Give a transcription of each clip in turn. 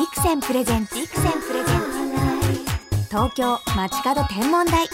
ビクセンプレゼンツビクセンプレゼンツ。東京街角天文台。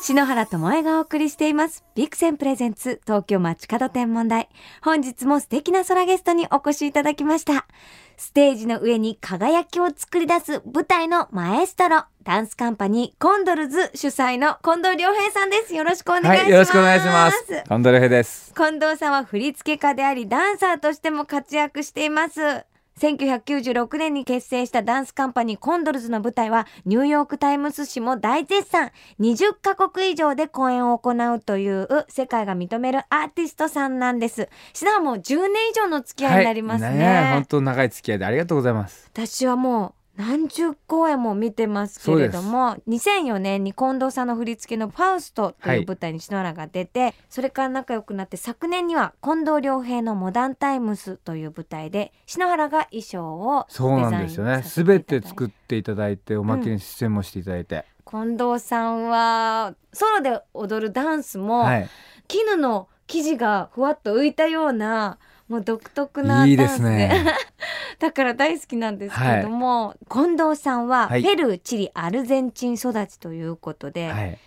篠原智恵がお送りしています。ビクセンプレゼンツ東京街角天文台。本日も素敵な空ゲストにお越しいただきました。ステージの上に輝きを作り出す舞台のマエストロ。ダンスカンパニーコンドルズ主催の近藤良平さんです。よろしくお願いします、はい、よろしくお願いします。近藤良平です。近藤さんは振付家でありダンサーとしても活躍しています1996年に結成したダンスカンパニーコンドルズの舞台はニューヨークタイムズ紙も大絶賛。20カ国以上で公演を行うという世界が認めるアーティストさんなんです。しなはもう10年以上の付き合いになりますね,、はい、ね本当長い付き合いでありがとうございます。私はもう何十公演も見てますけれども2004年に近藤さんの振り付けの「ファウスト」という舞台に篠原が出て、はい、それから仲良くなって昨年には近藤良平の「モダンタイムス」という舞台で篠原が衣装をそうなんですよね全て作っていただいておまけに出演もしていただいて、うん、近藤さんはソロで踊るダンスも、はい、絹の生地がふわっと浮いたようなもう独特なダンス。でいいですね。だから大好きなんですけれども、はい、近藤さんはペルー、チリアルゼンチン育ちということで、はい、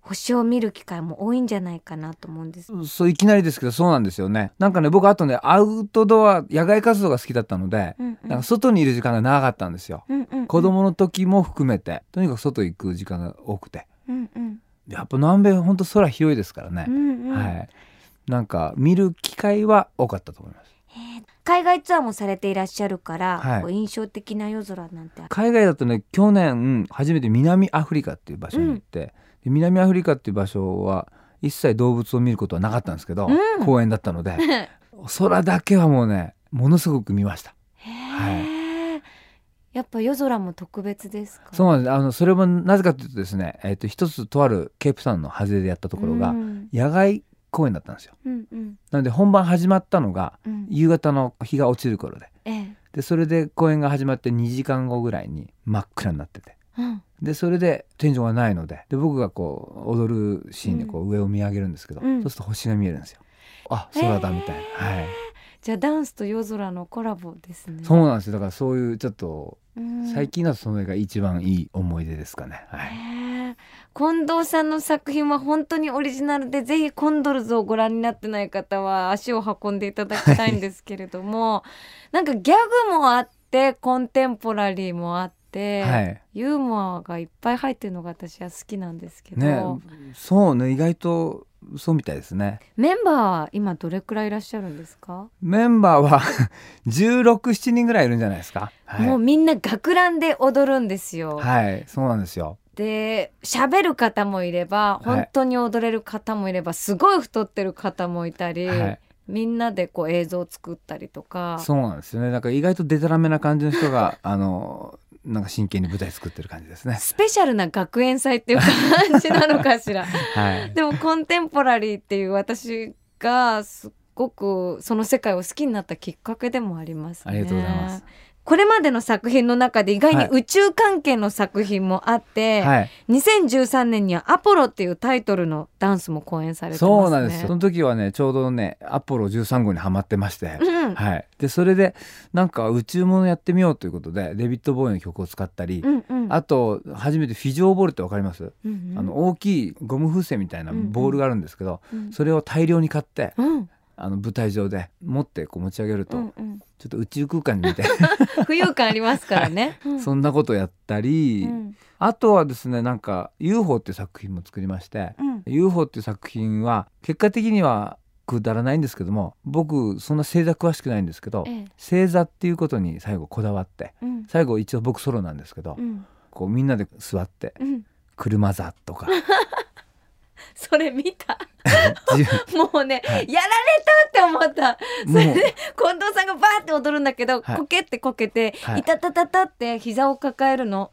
星を見る機会も多いんじゃないかなと思うんです。そういきなりですけどそうなんですよね。なんかね僕あとねアウトドア野外活動が好きだったので、うんうん、なんか外にいる時間が長かったんですよ、うんうんうん、子供の時も含めてとにかく外行く時間が多くて、うんうん、やっぱ南米本当空広いですからね、うんうん、はいなんか見る機会は多かったと思います。海外ツアーもされていらっしゃるから、はい、印象的な夜空なんて海外だとね去年初めて南アフリカっていう場所に行って、うん、南アフリカっていう場所は一切動物を見ることはなかったんですけど、うん、公園だったので 空だけはもうねものすごく見ました。はいやっぱ夜空も特別ですか？そうなんです。あのそれもなぜかというとですね、えっ、ー、と一つとあるケープサウンの外れでやったところが、うん、野外公演だったんですよ、うんうん、なので本番始まったのが夕方の日が落ちる頃で、うん、でそれで公演が始まって2時間後ぐらいに真っ暗になってて、うん、でそれで天井がないので。で僕がこう踊るシーンでこう上を見上げるんですけど、うん、そうすると星が見えるんですよ。あ空だみたいな、えー、はいじゃあダンスと夜空のコラボですね。そうなんですよ。だからそういうちょっと最近だとそれが一番いい思い出ですかね。はい。近藤さんの作品は本当にオリジナルでぜひコンドルズをご覧になってない方は足を運んでいただきたいんですけれども、なんかギャグもあってコンテンポラリーもあって、はい、ユーモアがいっぱい入ってるのが私は好きなんですけど、ね、そうね意外とそうみたいですね。メンバーは今どれくらいいらっしゃるんですか？メンバーは 1617人ぐらいいるんじゃないですか、はい、もうみんな学ランで踊るんですよ。はいそうなんですよ。で喋る方もいれば本当に踊れる方もいれば、はい、すごい太ってる方もいたり、はい、みんなでこう映像を作ったりとか。そうなんですよね。なんか意外とデタラメな感じの人が あのなんか真剣に舞台作ってる感じですね。スペシャルな学園祭っていう感じなのかしら、はい、でもコンテンポラリーっていう私がすっごくその世界を好きになったきっかけでもありますね。ありがとうございますこれまでの作品の中で意外に宇宙関係の作品もあって、はい、2013年には「アポロ」っていうタイトルのダンスも公演されてます、ね、そうなんです。その時はねちょうどねアポロ13号にはまってまして、うん、はい、でそれでなんか宇宙ものやってみようということでデビッド・ボーイの曲を使ったり、うんうん、あと初めてフィジョーボールってわかります、うんうん、あの大きいゴム風船みたいなボールがあるんですけど、うんうん、それを大量に買って、うんあの舞台上で持ってこう持ち上げると、うんうん、ちょっと宇宙空間に見て。浮遊感ありますからね、そんなことやったり、うん、あとはですねなんか UFO っていう作品も作りまして、うん、UFO っていう作品は結果的にはくだらないんですけども僕そんな星座詳しくないんですけど、ええ、星座っていうことに最後こだわって、うん、最後一応僕ソロなんですけど、こうみんなで座って、車座とか それ見た？もうね、はい、やられたって思った。それで近藤さんがバーって踊るんだけど、はい、こけってこけて、はい、いたたたたって膝を抱えるの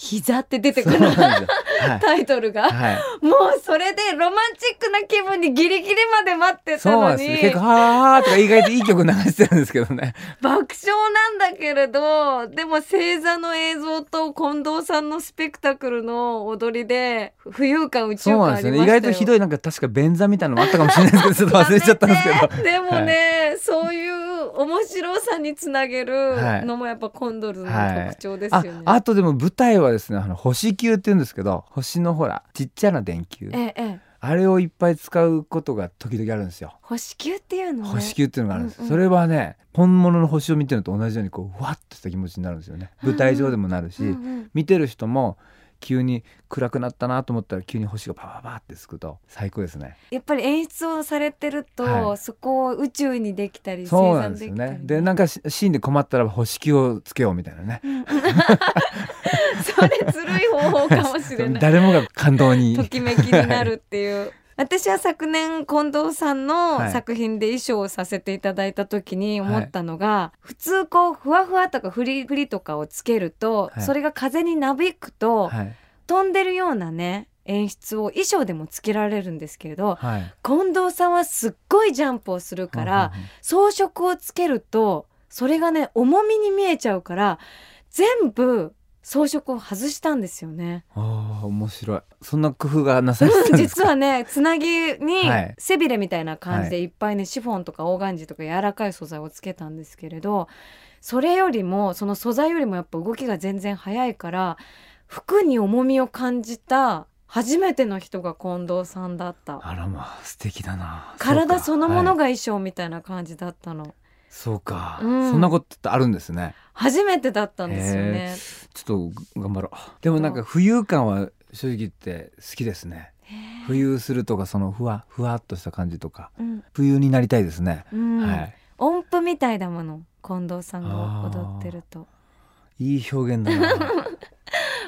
膝って出てくる、はい、タイトルが、はい、もうそれでロマンチックな気分にギリギリまで待ってたのに。結構「はあ」とか意外といい曲流してるんですけどね。爆笑なんだけれどでも星座の映像と近藤さんのスペクタクルの踊りで浮遊感宇宙感ありましね、意外とひどいなんか確か便座みたいなのもあったかもしれないですけどちょっと忘れちゃったんですけど。でもね、はい、そういう面白さにつなげるのもやっぱコンドルの特徴ですよね、はい、ああとでも舞台はですねあの星球って言うんですけど星のほらちっちゃな電球、ええ、あれをいっぱい使うことが時々あるんですよ。星球っていうの、ね、星球っていうのがあるんです、うんうん、それはね本物の星を見てるのと同じようにこうわっとした気持ちになるんですよね。舞台上でもなるし、うんうん、見てる人も急に暗くなったなと思ったら急に星がパパパってつくと最高ですね。やっぱり演出をされてると、はい、そこを宇宙にできたりそうなんですよね。でなんかシーンで困ったら星球をつけようみたいなね、それずるい方法かもしれない。誰もが感動に。ときめきになるっていう私は昨年近藤さんの作品で衣装をさせていただいた時に思ったのが、はい、普通こうふわふわとかフリフリとかをつけると、はい、それが風になびくと、はい、飛んでるようなね演出を衣装でもつけられるんですけれど、近藤さんはすっごいジャンプをするから、装飾をつけるとそれがね重みに見えちゃうから全部装飾を外したんですよね。ああ面白い。そんな工夫がなされてたんですか？実はねつなぎに背びれみたいな感じでいっぱいね、はい、シフォンとかオーガンジーとか柔らかい素材をつけたんですけれどそれよりもその素材よりもやっぱ動きが全然速いから服に重みを感じた初めての人が近藤さんだった。あらまあ素敵だな。体そのものが衣装みたいな感じだったの。はいそうか、うん、そんなことってあるんですね初めてだったんですよねちょっと頑張ろう。でもなんか浮遊感は正直言って好きですね。浮遊するとかそのふわふわっとした感じとか、うん、浮遊になりたいですね、うん、はい。音符みたいだもの近藤さんが踊ってると。いい表現だな。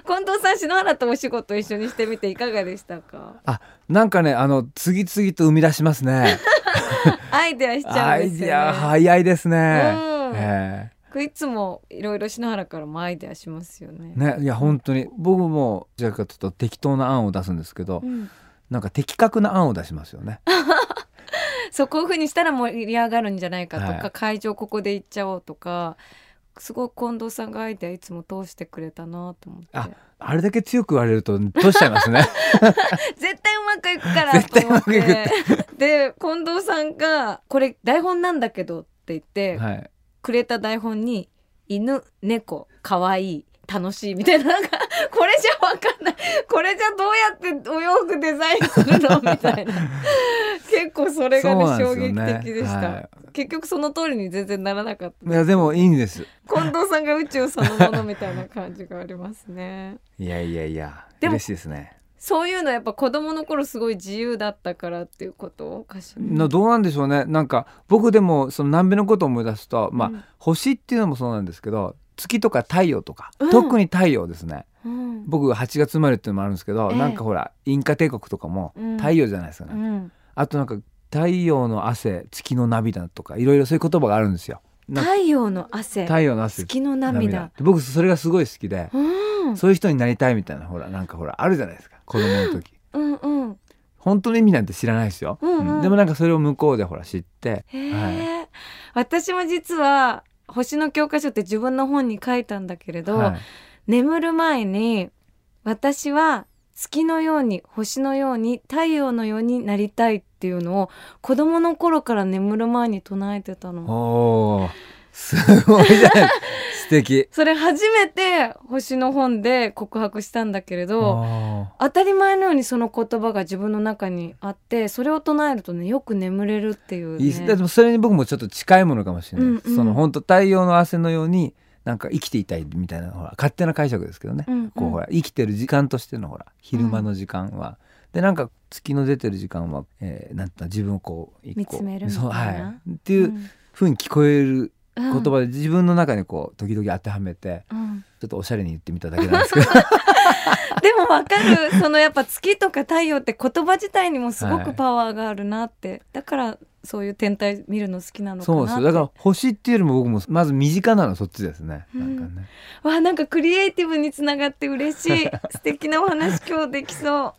近藤さん篠原とお仕事一緒にしてみていかがでしたか？あなんかねあの次々と生み出しますね。アイデアしちゃうんですよ、ね、アイデア早いですね、うん。えー、いつもいろいろ篠原からもアイデアしますよね。ねいや本当に。僕もじゃあちょっと適当な案を出すんですけど、うん、なんか的確な案を出しますよね。そこをふうにしたら盛り上がるんじゃないかとか、はい、会場ここで行っちゃおうとかすごい近藤さんがアイデアいつも通してくれたなと思って。ああれだけ強く言われると通しちゃいますね。絶対うまくいくからと思って。で近藤さんが「これ台本なんだけど」って言って、はい、くれた台本に「犬猫かわいい楽しい」みたいななんかこれじゃわかんない。これじゃどうやってお洋服デザインするの？みたいな。結構それがね衝撃的でした、はい、結局その通りに全然ならなかったいやでもいいんです。近藤さんが宇宙そのものみたいな感じがありますね。いやいやいや嬉しいですねそういうのやっぱ子供の頃すごい自由だったからっていうこと？かしらどうなんでしょうね。なんか僕でもその南米のことを思い出すとまあ、うん、星っていうのもそうなんですけど月とか太陽とか、うん、特に太陽ですね、うん、僕が8月生まれっていうのもあるんですけど、えー、なんかほらインカ帝国とかも太陽じゃないですかね、あとなんか太陽の汗月の涙とかいろいろそういう言葉があるんですよ。太陽の汗。太陽の汗。月の涙。僕それがすごい好きで、うん、そういう人になりたいみたいなほらなんかほらあるじゃないですか子供の時。うんうん。本当の意味なんて知らないですよ、うんうん、でもなんかそれを向こうでほら知って、はい、私も実は星の教科書って自分の本に書いたんだけれど、はい、眠る前に私は月のように星のように太陽のようになりたいっていうのを子供の頃から眠る前に唱えてたの。おすごいじゃない素 敵。それ初めて星の本で告白したんだけれど当たり前のようにその言葉が自分の中にあってそれを唱えるとねよく眠れるっていう、ね、いいでもそれに僕もちょっと近いものかもしれない、うんうん、その本当太陽の汗のようになんか生きていたいみたいなほら勝手な解釈ですけどね、うんうん、こうほら生きてる時間としてのほら昼間の時間は、うん、でなんか月の出てる時間は、えー、なんて自分をこう見つめるみたいな、はい、っていうふうに聞こえる言葉で自分の中にこう時々当てはめて、うん、ちょっとおしゃれに言ってみただけなんですけど。でもわかる。そのやっぱ月とか太陽って言葉自体にもすごくパワーがあるなって、はい、だからそういう天体見るの好きなのそうですだから星っていうよりも僕もまず身近なのそっちですね、うん、なんかね。わなんかクリエイティブにつながって嬉しい。素敵なお話今日できそう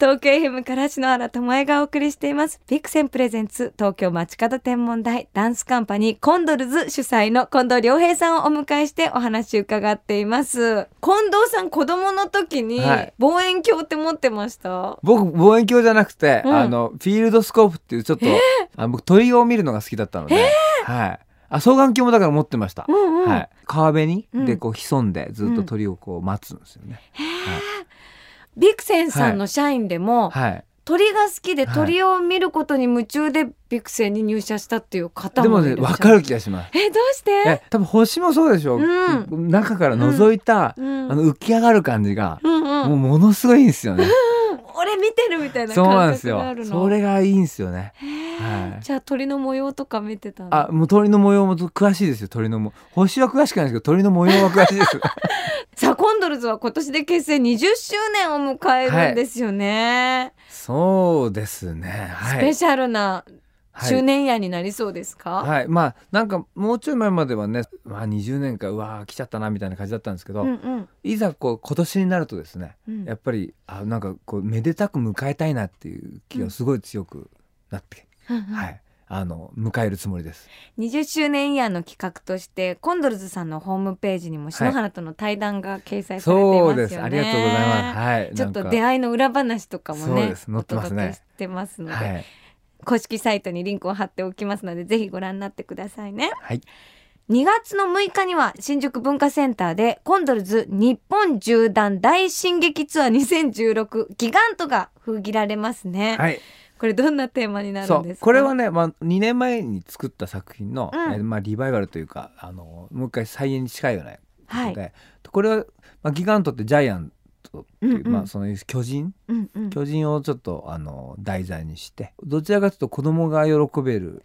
東京 FM から篠原智恵がお送りしています。ビクセンプレゼンツ東京街角天文台ダンスカンパニーコンドルズ主催の近藤良平さんをお迎えしてお話伺っています。近藤さん子供の時に望遠鏡って持ってました、はい、僕望遠鏡じゃなくて、うん、あのフィールドスコープっていうちょっと、えー、あ僕鳥を見るのが好きだったので、えー、はい。あ双眼鏡もだから持ってました、うんうん、はい、川辺に、でこう潜んでずっと鳥をこう待つんですよね、うん、はい、ビクセンさんの社員でも、はい、鳥が好きで鳥を見ることに夢中でビクセンに入社したっていう方もでもね分かる気がします。えどうして？多分星もそうでしょ、うん、中から覗いた、うん、あの浮き上がる感じが、うんうん、もうものすごいんですよね、俺見てるみたいな感覚があるの。それがいいんですよね、はい、じゃあ鳥の模様とか見てたあもう鳥の模様も詳しいですよ。鳥のも星は詳しくないですけど鳥の模様は詳しいです。さあコンドルズは今年で結成20周年を迎えるんですよね、はい、そうですね、はい、スペシャルな周年夜になりそうですか、はい、はい、まあなんかもうちょい前まではね、まあ、20年かうわ来ちゃったなみたいな感じだったんですけど、うんうん、いざこう今年になるとですね、うん、やっぱりあなんかこうめでたく迎えたいなっていう気がすごい強くなって、うん、はい。あの迎えるつもりです。20周年イヤーの企画としてコンドルズさんのホームページにも篠原との対談が掲載されていますよね、はい、そうです。ありがとうございます、はい、ちょっと出会いの裏話とかもね載ってますね。してますので、はい公式サイトにリンクを貼っておきますのでぜひご覧になってくださいね。はい2月の6日には新宿文化センターでコンドルズ日本縦断大進撃ツアー2016ギガントが封切られますね。はい。これどんなテーマになるんですか？これはね、まあ、2年前に作った作品の、うん、えまあ、リバイバルというかあのもう一回再演に近いようなことで、はい、これは、まあ、ギガントってジャイアントっていう、うんうん、まあ、その巨人、うんうん、巨人をちょっとあの題材にしてどちらかというと子供が喜べる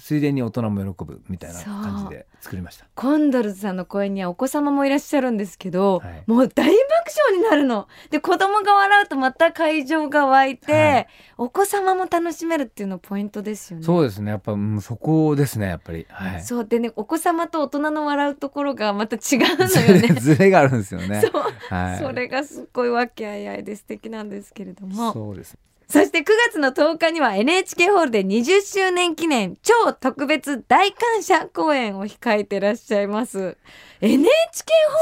ついでに大人も喜ぶみたいな感じで作りました。コンドルズさんの公演にはお子様もいらっしゃるんですけど、はい、もう大爆笑になるの。で子供が笑うとまた会場が湧いて、はい、お子様も楽しめるっていうのポイントですよね。そうですね。やっぱ、うん、そこですね。やっぱり、はい、そう。でねお子様と大人の笑うところがまた違うのよね。ずれがあるんですよね。そう、はい、それがすっごい和気あいあいで素敵なんですけれども。そうですそして9月の10日には NHK ホールで20周年記念超特別大感謝公演を控えてらっしゃいます。NHK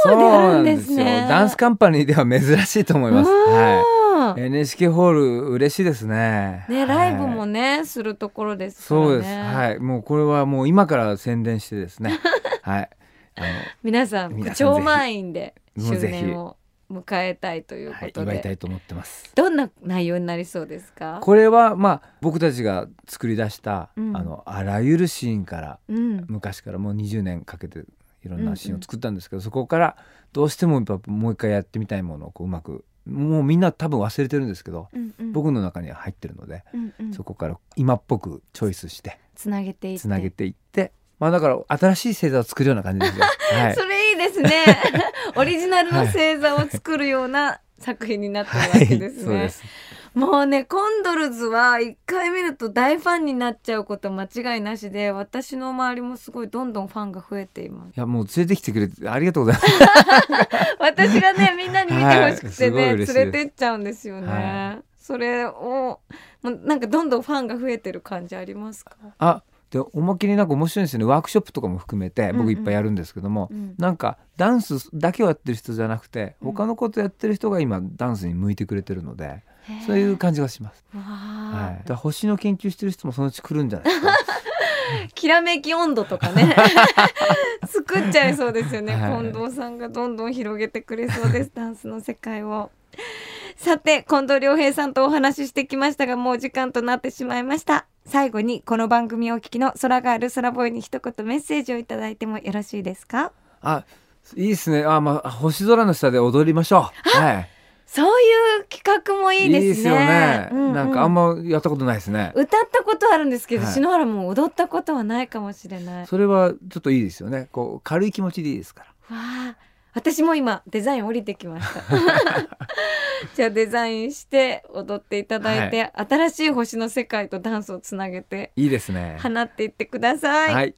ホールであるんですね。ダンスカンパニーでは珍しいと思います、はい、NHK ホール嬉しいですね。ね、ライブもねするところです、ね、そうです。はい。もうこれはもう今から宣伝してですね。はい。皆さん超満員で周年を迎えたいということで、はい、祝いたいと思ってます。どんな内容になりそうですか？これはまあ僕たちが作り出した、うん、あのあらゆるシーンから、うん、昔からもう20年かけていろんなシーンを作ったんですけど、うん。うん、そこからどうしてもやっぱもう一回やってみたいものをこううまくもうみんな多分忘れてるんですけど、うんうん、僕の中には入ってるので、うんうん、そこから今っぽくチョイスしてつなげていって。つなげていってまあだから新しい星座を作るような感じですよ。はい、それいいですね。オリジナルの星座を作るような作品になってるわけですね。はい。もうねコンドルズは一回見ると大ファンになっちゃうこと間違いなしで私の周りもすごいどんどんファンが増えています。いやもう連れてきてくれてありがとうございます。私がねみんなに見てほしくてね、はい、連れてっちゃうんですよね、はい、それをもうなんかどんどんファンが増えてる感じありますか？あでおまけになんか面白いんですよね。ワークショップとかも含めて僕いっぱいやるんですけども、うん。うん、なんかダンスだけをやってる人じゃなくて他のことやってる人が今ダンスに向いてくれてるのでそういう感じがします。はい、だ星の研究してる人もそのうち来るんじゃないですか。きらめき温度とかね。作っちゃいそうですよね、はい、近藤さんがどんどん広げてくれそうです。ダンスの世界を。さて近藤良平さんとお話ししてきましたがもう時間となってしまいました最後にこの番組をお聞きの空がある空ボーイに一言メッセージをいただいてもよろしいですか？あいいですねあまあ星空の下で踊りましょうはいそういう企画もいいですね。いいですよね、うんうん、なんかあんまやったことないですね。歌ったことあるんですけど、はい、篠原も踊ったことはないかもしれない。それはちょっといいですよね。こう軽い気持ちでいいですから。わあ、私も今デザイン降りてきました。じゃあデザインして踊っていただいて、はい、新しい星の世界とダンスをつなげていいですね。放っていってください、はい、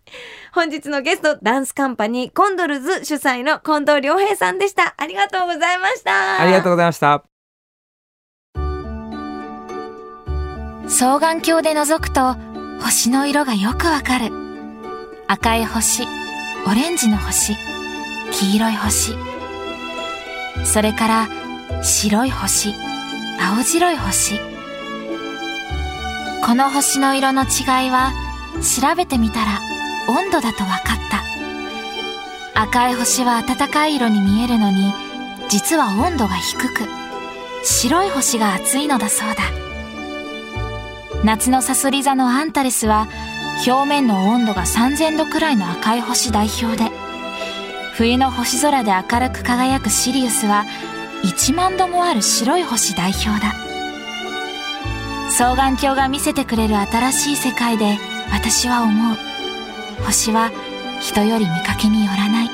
本日のゲストダンスカンパニーコンドルズ主催の近藤良平さんでした。ありがとうございました。ありがとうございました。双眼鏡で覗くと星の色がよくわかる。赤い星オレンジの星黄色い星。それから白い星。青白い星。この星の色の違いは調べてみたら温度だと分かった。赤い星は暖かい色に見えるのに実は温度が低く白い星が熱いのだそうだ。夏のさそり座のアンタレスは表面の温度が3000度くらいの赤い星代表で冬の星空で明るく輝くシリウスは1万度もある白い星代表だ。双眼鏡が見せてくれる新しい世界で私は思う。星は人より見かけによらない。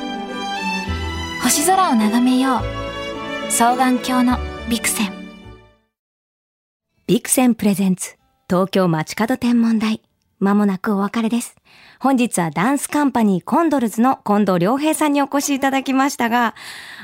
星空を眺めよう。双眼鏡のビクセン。ビクセンプレゼンツ東京街角天文台。まもなくお別れです。本日はダンスカンパニーコンドルズの近藤良平さんにお越しいただきましたが、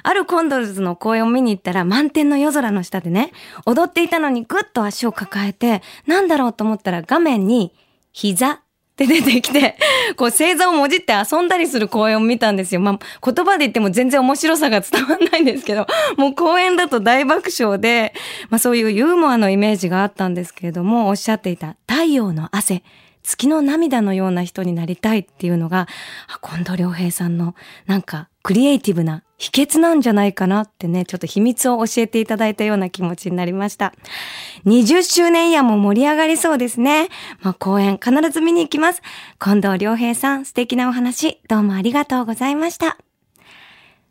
あるコンドルズの公演を見に行ったら満天の夜空の下でね、踊っていたのにぐっと足を抱えて、なんだろうと思ったら画面に膝って出てきて、こう星座をもじって遊んだりする公演を見たんですよ。まあ、言葉で言っても全然面白さが伝わんないんですけど、もう公演だと大爆笑で、まあそういうユーモアのイメージがあったんですけれども、おっしゃっていた太陽の汗。月の涙のような人になりたいっていうのが、近藤良平さんのなんかクリエイティブな秘訣なんじゃないかなってね、ちょっと秘密を教えていただいたような気持ちになりました。20周年イヤーも盛り上がりそうですね。まあ、公演必ず見に行きます。近藤良平さん、素敵なお話、どうもありがとうございました。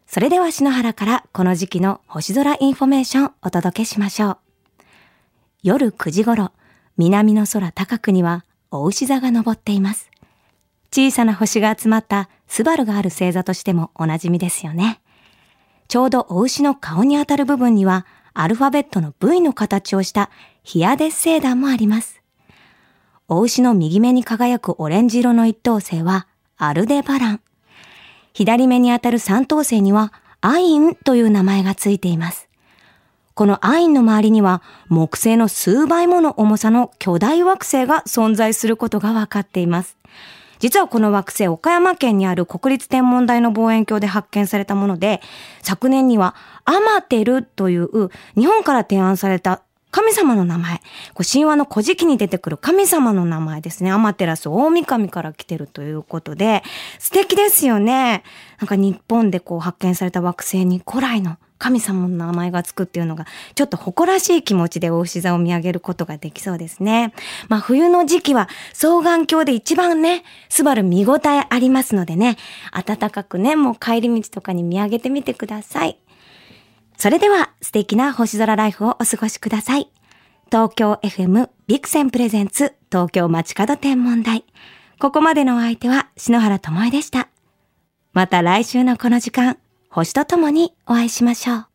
それでは篠原からこの時期の星空インフォメーションお届けしましょう。夜9時頃、南の空高くにはおうし座が登っています。小さな星が集まったスバルがある星座としてもおなじみですよね。ちょうどお牛の顔にあたる部分にはアルファベットの V の形をしたヒアデス星団もあります。お牛の右目に輝くオレンジ色の一等星はアルデバラン。左目にあたる三等星にはアインという名前がついています。このアインの周りには木星の数倍もの重さの巨大惑星が存在することが分かっています。実はこの惑星、岡山県にある国立天文台の望遠鏡で発見されたもので、昨年にはアマテルという日本から提案された神様の名前。神話の古事記に出てくる神様の名前ですね。アマテラス大神から来てるということで、素敵ですよね。なんか日本でこう発見された惑星に古来の神様の名前がつくっていうのが、ちょっと誇らしい気持ちで大牛座を見上げることができそうですね。まあ冬の時期は双眼鏡で一番ね、スバル見応えありますのでね、暖かくね、もう帰り道とかに見上げてみてください。それでは素敵な星空ライフをお過ごしください。東京 FM ビクセンプレゼンツ東京街角天文台。ここまでのお相手は篠原ともえでした。また来週のこの時間、星とともにお会いしましょう。